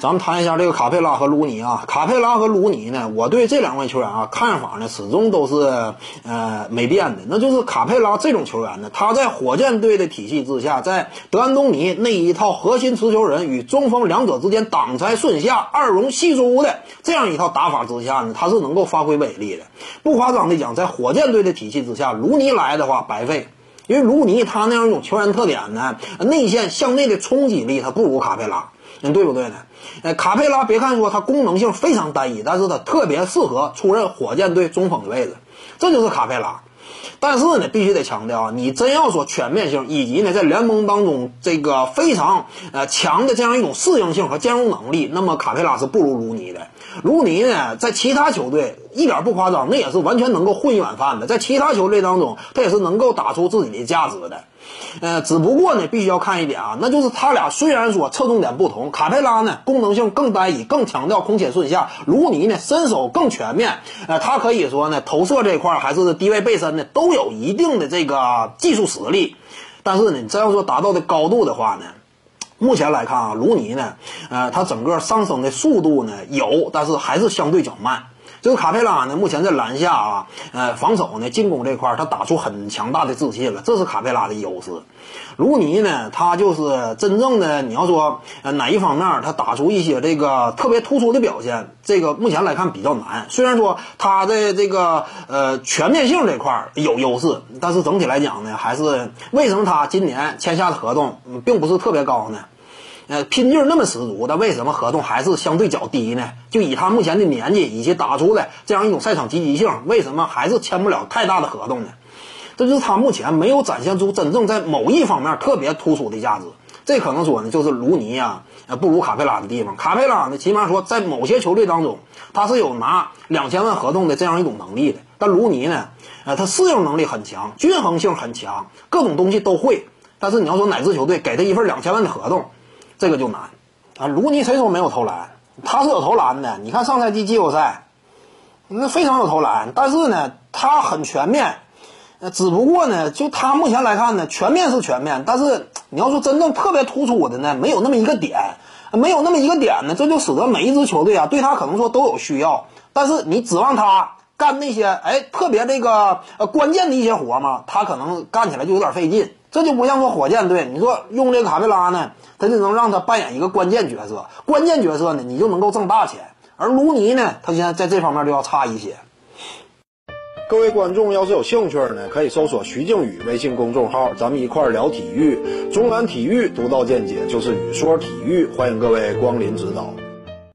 咱们谈一下这个卡佩拉和鲁尼啊。卡佩拉和鲁尼呢，我对这两位球员啊看法呢始终都是呃没变的。那就是卡佩拉这种球员呢，他在火箭队的体系之下，在德安东尼那一套核心持球人与中锋两者之间挡拆顺下、二龙戏珠的这样一套打法之下呢，他是能够发挥威力的。不夸张的讲，在火箭队的体系之下，鲁尼来的话白费。因为卢尼他那样一种球员特点呢，内线向内的冲击力他不如卡佩拉，嗯，对不对呢？呃，卡佩拉别看说他功能性非常单一，但是他特别适合出任火箭队中锋的位置，这就是卡佩拉。但是呢，必须得强调啊，你真要说全面性，以及呢在联盟当中这个非常呃强的这样一种适应性和兼容能力，那么卡佩拉是不如卢尼的。卢尼呢，在其他球队一点不夸张，那也是完全能够混一碗饭的，在其他球队当中，他也是能够打出自己的价值的。呃，只不过呢，必须要看一点啊，那就是他俩虽然说侧重点不同，卡佩拉呢功能性更单一，更强调空切顺下；卢尼呢身手更全面，呃，他可以说呢投射这一块还是低位背身呢都有一定的这个技术实力。但是呢，你真要说达到的高度的话呢，目前来看啊，卢尼呢，呃，他整个上升的速度呢有，但是还是相对较慢。这个卡佩拉呢，目前在篮下啊，呃，防守呢，进攻这块儿他打出很强大的自信了，这是卡佩拉的优势。卢尼呢，他就是真正的你要说呃哪一方面他打出一些这个特别突出的表现，这个目前来看比较难。虽然说他的这个呃全面性这块儿有优势，但是整体来讲呢，还是为什么他今年签下的合同并不是特别高呢？呃，拼劲那么十足，但为什么合同还是相对较低呢？就以他目前的年纪以及打出的这样一种赛场积极性，为什么还是签不了太大的合同呢？这就是他目前没有展现出真正在某一方面特别突出的价值。这可能说呢，就是卢尼啊，呃，不如卡佩拉的地方。卡佩拉呢，起码说在某些球队当中，他是有拿两千万合同的这样一种能力的。但卢尼呢，呃，他适应能力很强，均衡性很强，各种东西都会。但是你要说哪支球队给他一份两千万的合同？这个就难啊！卢尼谁说没有投篮？他是有投篮的。你看上赛季季后赛，那非常有投篮。但是呢，他很全面。呃，只不过呢，就他目前来看呢，全面是全面，但是你要说真正特别突出的呢，没有那么一个点，没有那么一个点呢，这就使得每一支球队啊，对他可能说都有需要。但是你指望他干那些哎特别这个呃关键的一些活嘛？他可能干起来就有点费劲。这就不像说火箭队，你说用这卡佩拉呢，他就能让他扮演一个关键角色，关键角色呢，你就能够挣大钱。而卢尼呢，他现在在这方面就要差一些。各位观众要是有兴趣呢，可以搜索徐静宇微信公众号，咱们一块聊体育，中南体育独到见解就是语说体育，欢迎各位光临指导。